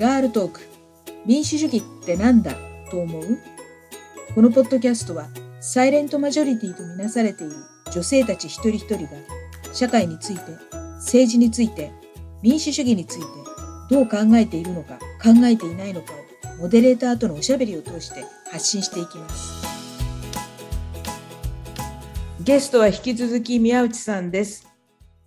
ガールトーク。民主主義ってなんだ？と思う？このポッドキャストはサイレントマジョリティとみなされている女性たち一人一人が社会について政治について民主主義についてどう考えているのか考えていないのかをモデレーターとのおしゃべりを通して発信していきます。ゲストは引き続き宮内さんです。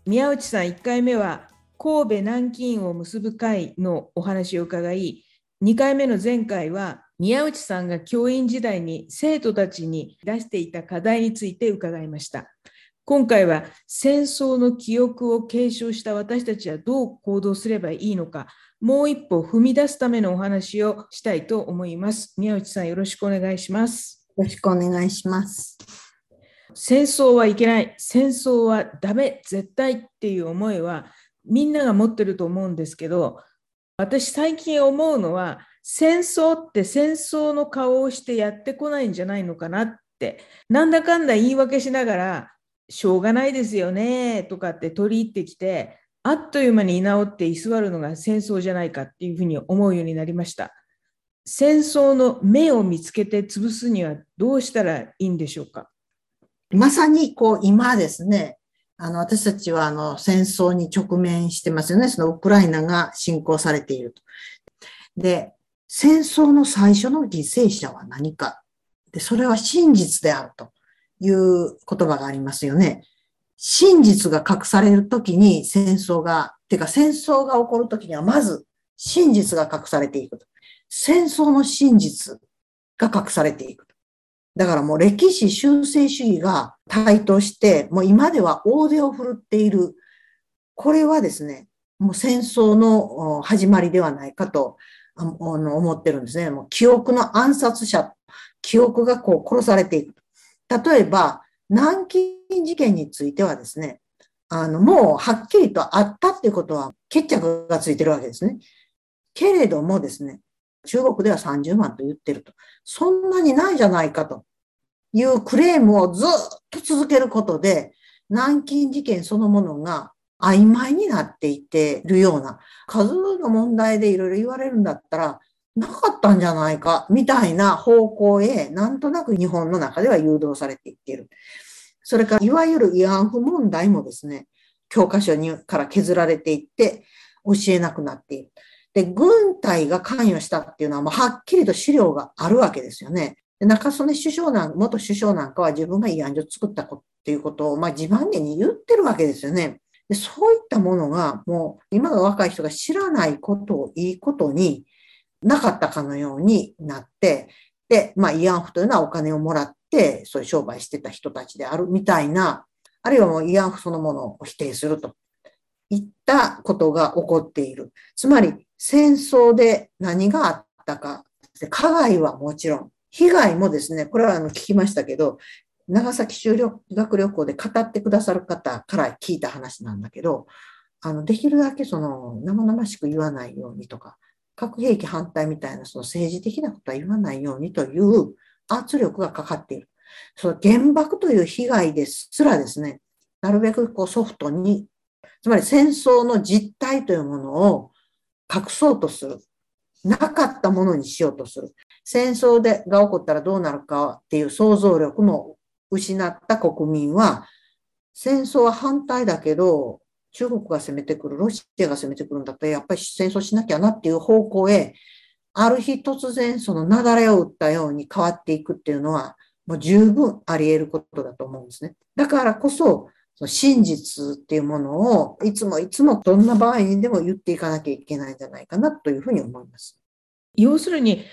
宮内さん1回目は神戸南京を結ぶ会のお話を伺い2回目の前回は宮内さんが教員時代に生徒たちに出していた課題について伺いました。今回は戦争の記憶を継承した私たちはどう行動すればいいのか、もう一歩踏み出すためのお話をしたいと思います。宮内さん、よろしくお願いします。よろしくお願いします。戦争はいけない、戦争はダメ、絶対っていう思いはみんなが持ってると思うんですけど、私最近思うのは、戦争って戦争の顔をしてやってこないんじゃないのかなって、なんだかんだ言い訳しながら、しょうがないですよねとかって取り入ってきて、あっという間に居直って居座るのが戦争じゃないかっていうふうに思うようになりました。戦争の目を見つけて潰すにはどうしたらいいんでしょうか？まさにこう今ですね、あの私たちはあの戦争に直面してますよね。そのウクライナが侵攻されていると。で、戦争の最初の犠牲者は何か。で、それは真実であるという言葉がありますよね。真実が隠されるときに戦争が、てか戦争が起こるときにはまず真実が隠されていくと。戦争の真実が隠されていく。だからもう歴史修正主義が台頭して、もう今では大手を振るっている。これはですね、もう戦争の始まりではないかと思ってるんですね。もう記憶の暗殺者、記憶がこう殺されていく。例えば、南京事件についてはですね、あの、もうはっきりとあったっていうことは決着がついてるわけですね。けれどもですね、中国では30万と言ってると。そんなにないじゃないかというクレームをずっと続けることで、南京事件そのものが曖昧になっていってるような、数の問題でいろいろ言われるんだったら、なかったんじゃないか、みたいな方向へ、なんとなく日本の中では誘導されていっている。それから、いわゆる慰安婦問題もですね、教科書にから削られていって、教えなくなっている。で、軍隊が関与したっていうのは、もうはっきりと資料があるわけですよね。で中曽根首相なん、元首相なんかは自分が慰安所作ったっていうことを、まあ、自慢げに言ってるわけですよね。でそういったものが、もう今の若い人が知らないことをいいことになかったかのようになって、で、まあ、慰安婦というのはお金をもらって、そういう商売してた人たちであるみたいな、あるいはもう慰安婦そのものを否定するといったことが起こっている。つまり、戦争で何があったか、加害はもちろん、被害もですね、これはあの聞きましたけど、長崎修学旅行で語ってくださる方から聞いた話なんだけど、あの、できるだけその生々しく言わないようにとか、核兵器反対みたいなその政治的なことは言わないようにという圧力がかかっている。その原爆という被害ですらですね、なるべくこうソフトに、つまり戦争の実態というものを隠そうとする。なかったものにしようとする。戦争でが起こったらどうなるかっていう想像力も失った国民は、戦争は反対だけど、中国が攻めてくる、ロシアが攻めてくるんだったら、やっぱり戦争しなきゃなっていう方向へ、ある日突然その雪崩を打ったように変わっていくっていうのは、もう十分あり得ることだと思うんですね。だからこそ、その真実っていうものをいつもいつもどんな場合にでも言っていかなきゃいけないんじゃないかなというふうに思います。要するに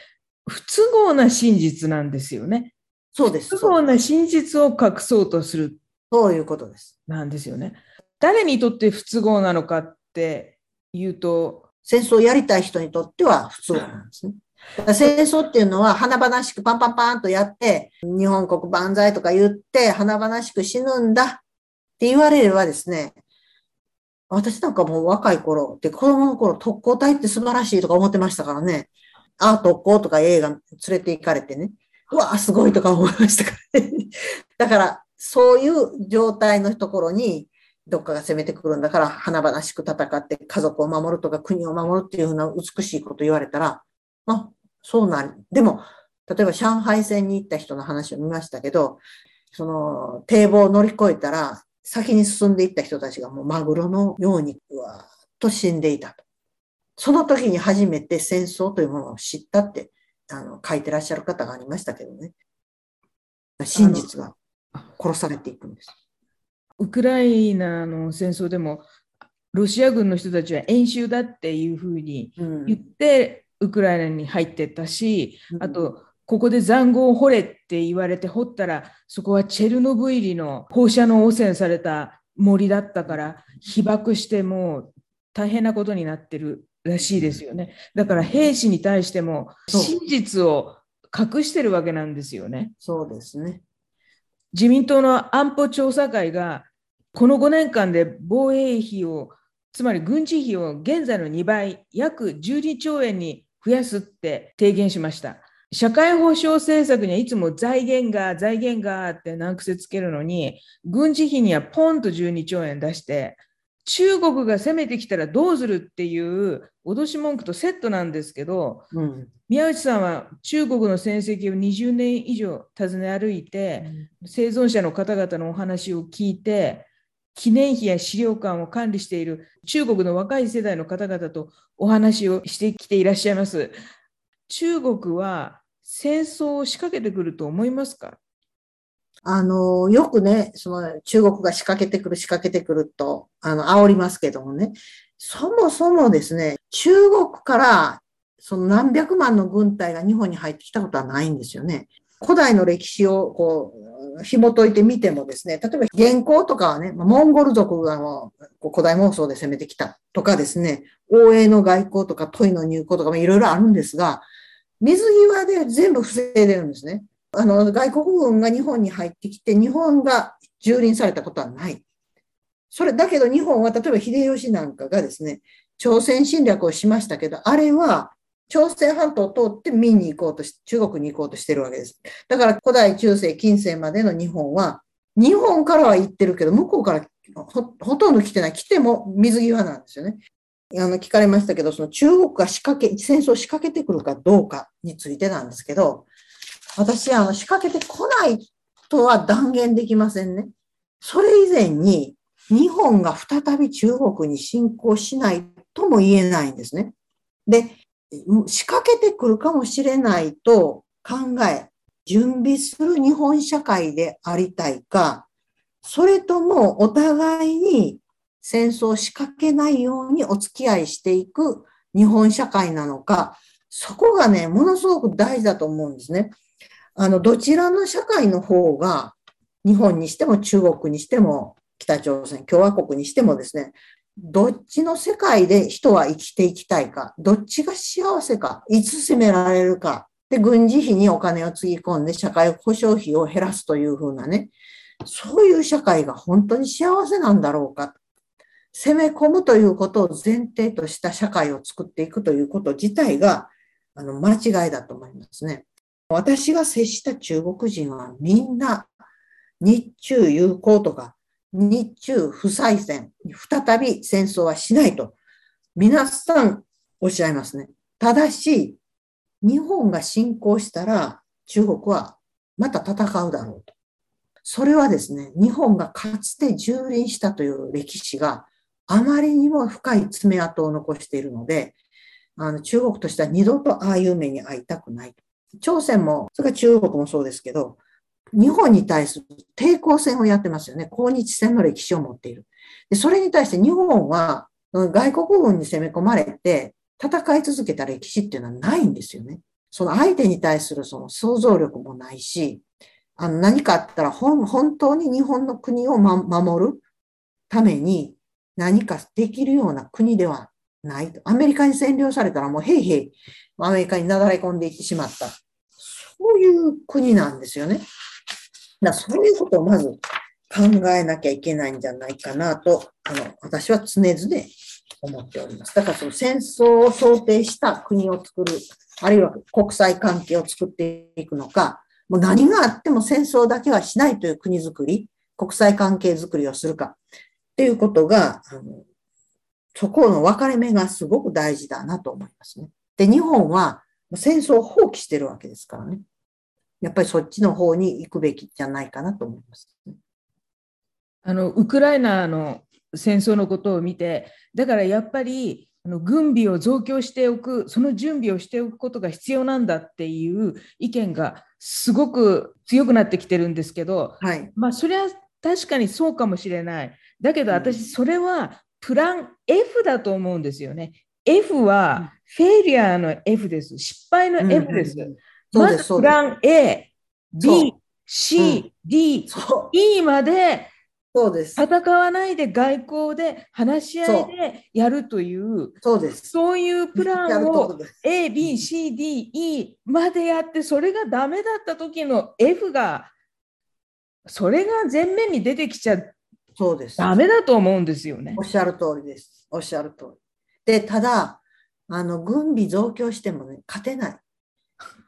不都合な真実なんですよね。そうです。不都合な真実を隠そうとする。そういうことです。なんですよね。誰にとって不都合なのかっていうと。戦争をやりたい人にとっては不都合なんですね。戦争っていうのは華々しくパンパンパンとやって、日本国万歳とか言って華々しく死ぬんだって言われればですね、私なんかもう若い頃って子供の頃特攻隊って素晴らしいとか思ってましたからね。ああ、特攻とか映画連れて行かれてね。うわあ、すごいとか思いましたからね。だから、そういう状態のところにどっかが攻めてくるんだから華々しく戦って家族を守るとか国を守るっていうふうな美しいこと言われたら、あ、そうなんでも、例えば上海戦に行った人の話を見ましたけど、その堤防を乗り越えたら先に進んでいった人たちがもうマグロのようにうわーっと死んでいたと。その時に初めて戦争というものを知ったってあの書いてらっしゃる方がありましたけどね。真実が殺されていくんです。ウクライナの戦争でもロシア軍の人たちは演習だっていうふうに言って、ウクライナに入ってったし、あとここで塹壕を掘れって言われて掘ったらそこはチェルノブイリの放射能汚染された森だったから被爆してもう大変なことになってるらしいですよね。だから兵士に対しても真実を隠してるわけなんですよね。そうですね。自民党の安保調査会がこの5年間で防衛費をつまり軍事費を現在の2倍約12兆円に増やすって提言しました社会保障政策にはいつも財源が財源がって難癖つけるのに軍事費にはポンと12兆円出して中国が攻めてきたらどうするっていう脅し文句とセットなんですけどうん。宮内さんは中国の戦績を20年以上訪ね歩いて、生存者の方々のお話を聞いて、記念碑や資料館を管理している中国の若い世代の方々とお話をしてきていらっしゃいます。中国は戦争を仕掛けてくると思いますか？あの、よくね、その中国が仕掛けてくる、仕掛けてくると、あの、煽りますけどもね、そもそもですね、中国からその何百万の軍隊が日本に入ってきたことはないんですよね。古代の歴史をこう、紐解いてみてもですね、例えば元寇とかはね、モンゴル族がもう古代妄想で攻めてきたとかですね、欧英の外交とか問いの入交とかもいろいろあるんですが、水際で全部防いでるんですね。あの、外国軍が日本に入ってきて、日本が蹂躙されたことはない。それだけど日本は、例えば秀吉なんかがですね、朝鮮侵略をしましたけど、あれは朝鮮半島を通って民に行こうとし、中国に行こうとしてるわけです。だから古代、中世、近世までの日本は、日本からは行ってるけど、向こうからほとんど来てない。来ても水際なんですよね。あの、聞かれましたけど、その中国が仕掛け、戦争を仕掛けてくるかどうかについてなんですけど、私、あの、仕掛けてこないとは断言できませんね。それ以前に、日本が再び中国に侵攻しないとも言えないんですね。で、仕掛けてくるかもしれないと考え、準備する日本社会でありたいか、それともお互いに戦争を仕掛けないようにお付き合いしていく日本社会なのか、そこがね、ものすごく大事だと思うんですね。あの、どちらの社会の方が、日本にしても中国にしても北朝鮮、共和国にしてもですね、どっちの世界で人は生きていきたいか、どっちが幸せか、いつ責められるか、で、軍事費にお金をつぎ込んで社会保障費を減らすというふうなね、そういう社会が本当に幸せなんだろうか。攻め込むということを前提とした社会を作っていくということ自体が、あの、間違いだと思いますね。私が接した中国人はみんな日中友好とか日中不再戦、再び戦争はしないと皆さんおっしゃいますね。ただし、日本が侵攻したら中国はまた戦うだろうと。それはですね、日本がかつて蹂躙したという歴史があまりにも深い爪痕を残しているので、あの中国としては二度とああいう目に遭いたくない。朝鮮も、それから中国もそうですけど、日本に対する抵抗戦をやってますよね。抗日戦の歴史を持っている。でそれに対して日本は外国軍に攻め込まれて戦い続けた歴史っていうのはないんですよね。その相手に対するその想像力もないし、あの何かあったら本当に日本の国を、ま、守るために何かできるような国ではないと。アメリカに占領されたらもうへいへいアメリカになだれ込んでいってしまった。そういう国なんですよね。だそういうことをまず考えなきゃいけないんじゃないかなと、あの、私は常々思っております。だからその戦争を想定した国を作る、あるいは国際関係を作っていくのか、もう何があっても戦争だけはしないという国づくり、国際関係づくりをするか。っっていうことが、あのそこの分かれ目がすごく大事だなと思いますね。で、日本は戦争を放棄してるわけですからね。やっぱりそっちの方に行くべきじゃないかなと思います、ね。あのウクライナの戦争のことを見て、だからやっぱりあの軍備を増強しておく、その準備をしておくことが必要なんだっていう意見がすごく強くなってきてるんですけど、はい、まあそれは確かにそうかもしれない。だけど私、それはプラン F だと思うんですよね。F はフェイリアの F です。失敗の F です。まずプラン A、B、C、D、E までそうです。戦わないで外交で話し合いでやるという、そうです。そういうプランを A、B、C、D、E までやって、それがダメだった時の F が、それが前面に出てきちゃそうです。ダメだと思うんですよね。おっしゃる通りです。おっしゃる通り。で、ただ、あの、軍備増強してもね、勝てない。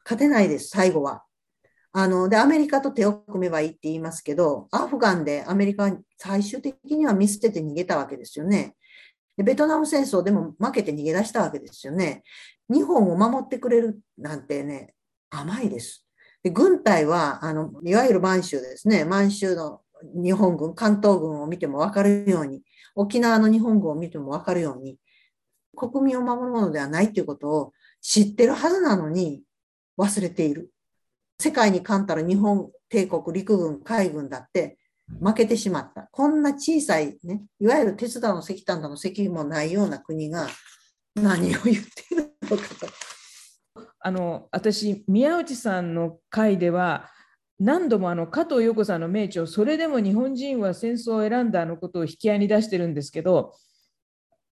勝てないです、最後は。あの、で、アメリカと手を組めばいいって言いますけど、アフガンでアメリカは最終的には見捨てて逃げたわけですよね。でベトナム戦争でも負けて逃げ出したわけですよね。日本を守ってくれるなんてね、甘いです。で軍隊は、あの、いわゆる満州ですね。満州の日本軍、関東軍を見ても分かるように、沖縄の日本軍を見ても分かるように、国民を守るものではないということを知ってるはずなのに忘れている。世界に勝ったら日本帝国陸軍海軍だって負けてしまった。こんな小さいね、いわゆる鉄道の石炭だの石油もないような国が何を言ってるのかと。あの私、宮内さんの回では、何度もあの加藤陽子さんの名著、それでも日本人は戦争を選んだのことを引き合いに出してるんですけど、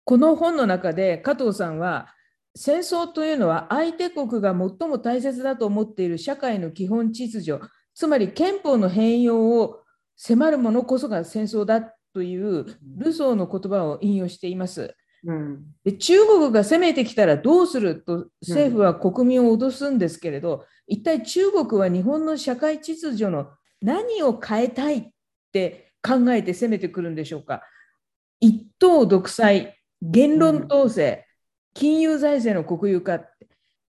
この本の中で加藤さんは、戦争というのは相手国が最も大切だと思っている社会の基本秩序、つまり憲法の変容を迫るものこそが戦争だというルソーの言葉を引用しています。うん、で中国が攻めてきたらどうすると政府は国民を脅すんですけれど、うん、一体中国は日本の社会秩序の何を変えたいって考えて攻めてくるんでしょうか？一党独裁、言論統制、金融財政の国有化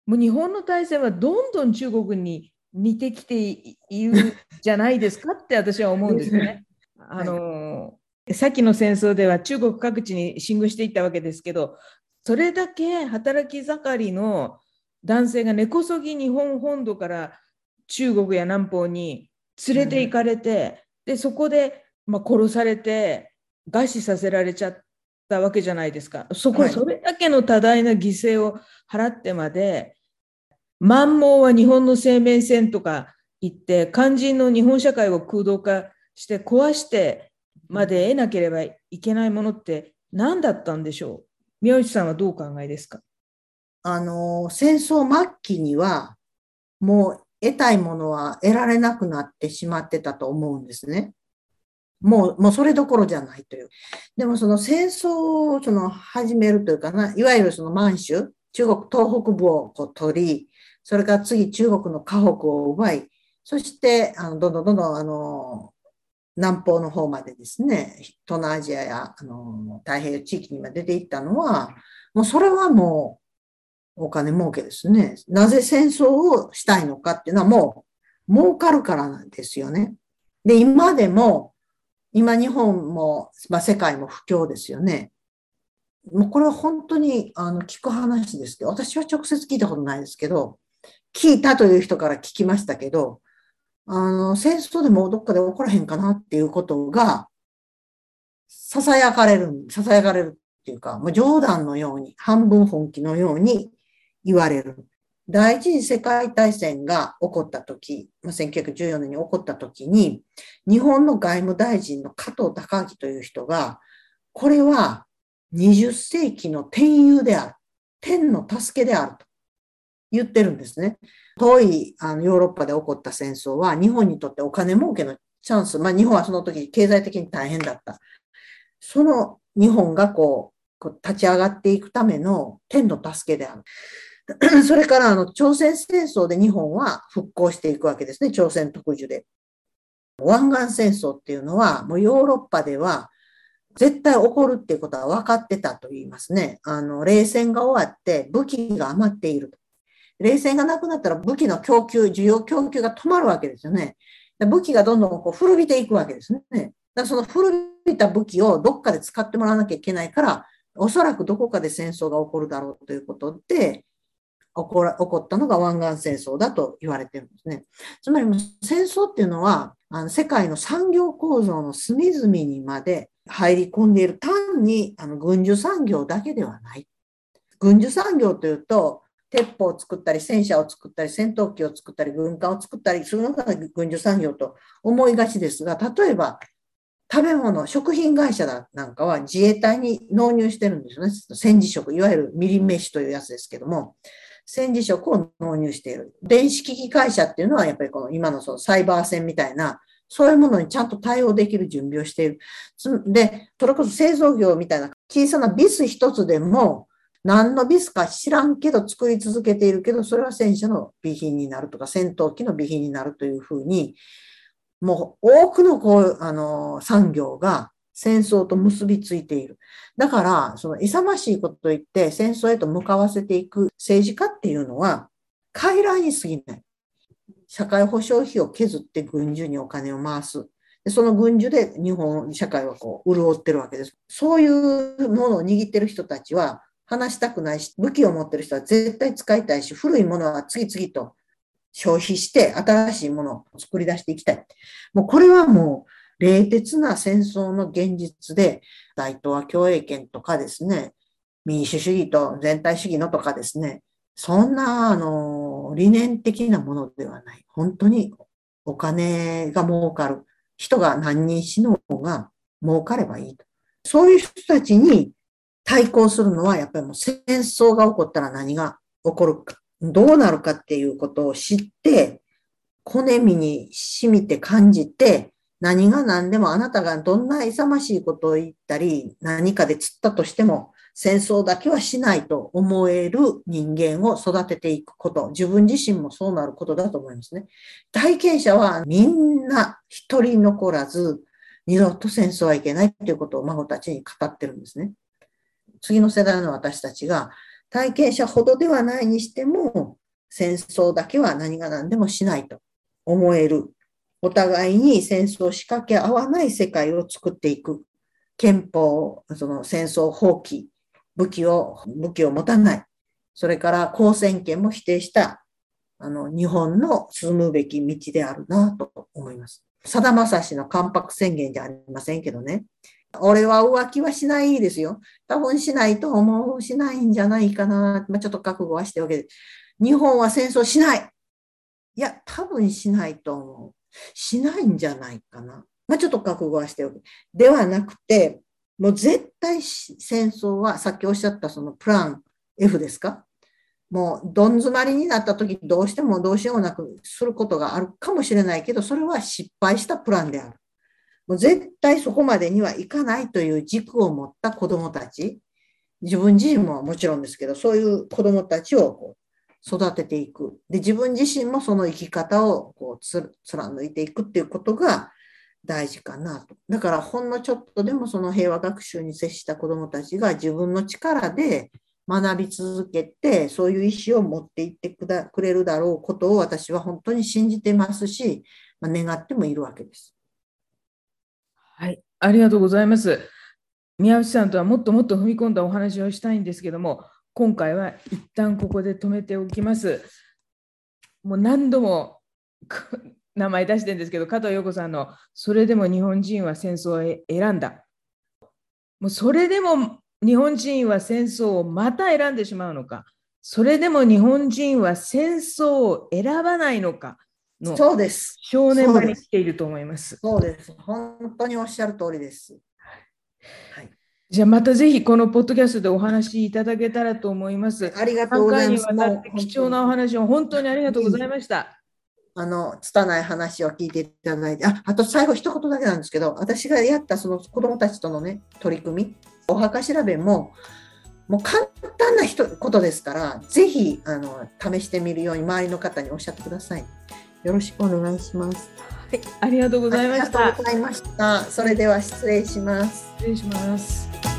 もう日本の体制はどんどん中国に似てきているじゃないですかって私は思うんですよね。あのさっきの戦争では中国各地に進軍していったわけですけどそれだけ働き盛りの男性が根こそぎ日本本土から中国や南方に連れて行かれて、うん、でそこで、まあ、殺されて餓死させられちゃったわけじゃないですか。そこ、それだけの多大な犠牲を払ってまで、満蒙は日本の生命線とか言って、肝心の日本社会を空洞化して壊してまで得なければいけないものって何だったんでしょう？宮内さんはどうお考えですか？あの、戦争末期には、もう得たいものは得られなくなってしまってたと思うんですね。もう、もうそれどころじゃないという。でもその戦争をその始めるというかな、いわゆるその満州、中国東北部をこう取り、それから次中国の河北を奪い、そしてあのどんどんどんどんあの南方の方までですね、東南アジアやあの太平洋地域にまで出ていったのは、もうそれはもうお金儲けですね。なぜ戦争をしたいのかっていうのはもう儲かるからなんですよね。で、今でも今日本も、まあ、世界も不況ですよね。もうこれは本当にあの聞く話ですけど、私は直接聞いたことないですけど、聞いたという人から聞きましたけど、あの、戦争でもどっかで起こらへんかなっていうことが、囁かれる、囁かれるっていうか、もう冗談のように、半分本気のように言われる。第一次世界大戦が起こった時、まあ、1914年に起こった時に、日本の外務大臣の加藤隆明という人が、これは20世紀の天佑である。天の助けであると言ってるんですね。遠いあのヨーロッパで起こった戦争は日本にとってお金儲けのチャンス。まあ日本はその時経済的に大変だった。その日本がこうこう立ち上がっていくための天の助けである。それからあの朝鮮戦争で日本は復興していくわけですね、朝鮮特需で。湾岸戦争っていうのは、もうヨーロッパでは絶対起こるっていうことは分かってたと言いますね。あの、冷戦が終わって武器が余っている。冷戦がなくなったら武器の供給、需要供給が止まるわけですよね。武器がどんどんこう古びていくわけですね。だその古びた武器をどっかで使ってもらわなきゃいけないから、おそらくどこかで戦争が起こるだろうということで、起こら起こったのが湾岸戦争だと言われてるんですね。つまり戦争っていうのは、あの世界の産業構造の隅々にまで入り込んでいる単にあの軍需産業だけではない。軍需産業というと、鉄砲を作ったり、戦車を作ったり、戦闘機を作ったり、軍艦を作ったりするのが軍需産業と思いがちですが、例えば食べ物、食品会社だなんかは自衛隊に納入してるんですよね。戦時食、いわゆるみりん飯というやつですけども、戦時食を納入している。電子機器会社っていうのは、やっぱりこの今のそのサイバー戦みたいな、そういうものにちゃんと対応できる準備をしている。で、それこそ製造業みたいな小さなビス一つでも、何のビスか知らんけど作り続けているけど、それは戦車の備品になるとか、戦闘機の備品になるというふうに、もう多くのこう、あの、産業が戦争と結びついている。だから、その勇ましいことと言って戦争へと向かわせていく政治家っていうのは、傀儡に過ぎない。社会保障費を削って軍需にお金を回す。その軍需で日本社会はこう潤ってるわけです。そういうものを握ってる人たちは話したくないし、武器を持ってる人は絶対使いたいし、古いものは次々と消費して新しいものを作り出していきたい。もうこれはもう冷徹な戦争の現実で、大東亜共栄圏とかですね、民主主義と全体主義のとかですね、そんな、あの、理念的なものではない。本当にお金が儲かる。人が何人死のうが儲かればいいと。そういう人たちに対抗するのは、やっぱりもう戦争が起こったら何が起こるか、どうなるかっていうことを知って、骨身に染みて感じて、何が何でもあなたがどんな勇ましいことを言ったり、何かで釣ったとしても、戦争だけはしないと思える人間を育てていくこと、自分自身もそうなることだと思いますね。体験者はみんな一人残らず、二度と戦争はいけないということを孫たちに語ってるんですね。次の世代の私たちが体験者ほどではないにしても、戦争だけは何が何でもしないと思えるお互いに戦争を仕掛け合わない世界を作っていく。憲法、その戦争放棄、武器を、武器を持たない。それから公選権も否定した、あの、日本の進むべき道であるなと思います。さだまさしの関白宣言じゃありませんけどね。俺は浮気はしないですよ。多分しないと思う、しないんじゃないかな。まあ、ちょっと覚悟はしておけ日本は戦争しない。いや、多分しないと思う。しないんじゃないかな。まあ、ちょっと覚悟はしておく。ではなくて、もう絶対戦争は、さっきおっしゃったそのプラン F ですか？もうどん詰まりになった時どうしてもどうしようもなくすることがあるかもしれないけど、それは失敗したプランである。もう絶対そこまでにはいかないという軸を持った子供たち、自分自身ももちろんですけど、そういう子供たちをこう育てていく。で、自分自身もその生き方をこうつ貫いていくっていうことが大事かなと。だからほんのちょっとでもその平和学習に接した子どもたちが自分の力で学び続けて、そういう意思を持っていってくだくれるだろうことを私は本当に信じてますし、まあ、願ってもいるわけです。はい、ありがとうございます。宮内さんとはもっともっと踏み込んだお話をしたいんですけども、今回は一旦ここで止めておきます。もう何度も 名前出してるんですけど、加藤陽子さんのそれでも日本人は戦争を選んだ。もうそれでも日本人は戦争をまた選んでしまうのか、それでも日本人は戦争を選ばないのかのそうです正念場に来ていると思います。そうです。本当におっしゃる通りです。はいじゃあまたぜひこのポッドキャストでお話しいただけたらと思います。ありがとうございます。貴重なお話を本当にありがとうございました。あの、拙い話を聞いていただいて、あ、あと最後一言だけなんですけど、私がやったその子供たちとのね、取り組み、お墓調べも、もう簡単な人ことですから、ぜひ、あの、試してみるように周りの方におっしゃってください。よろしくお願いします。ありがとうございました。ありがとうございました。それでは失礼します。失礼します。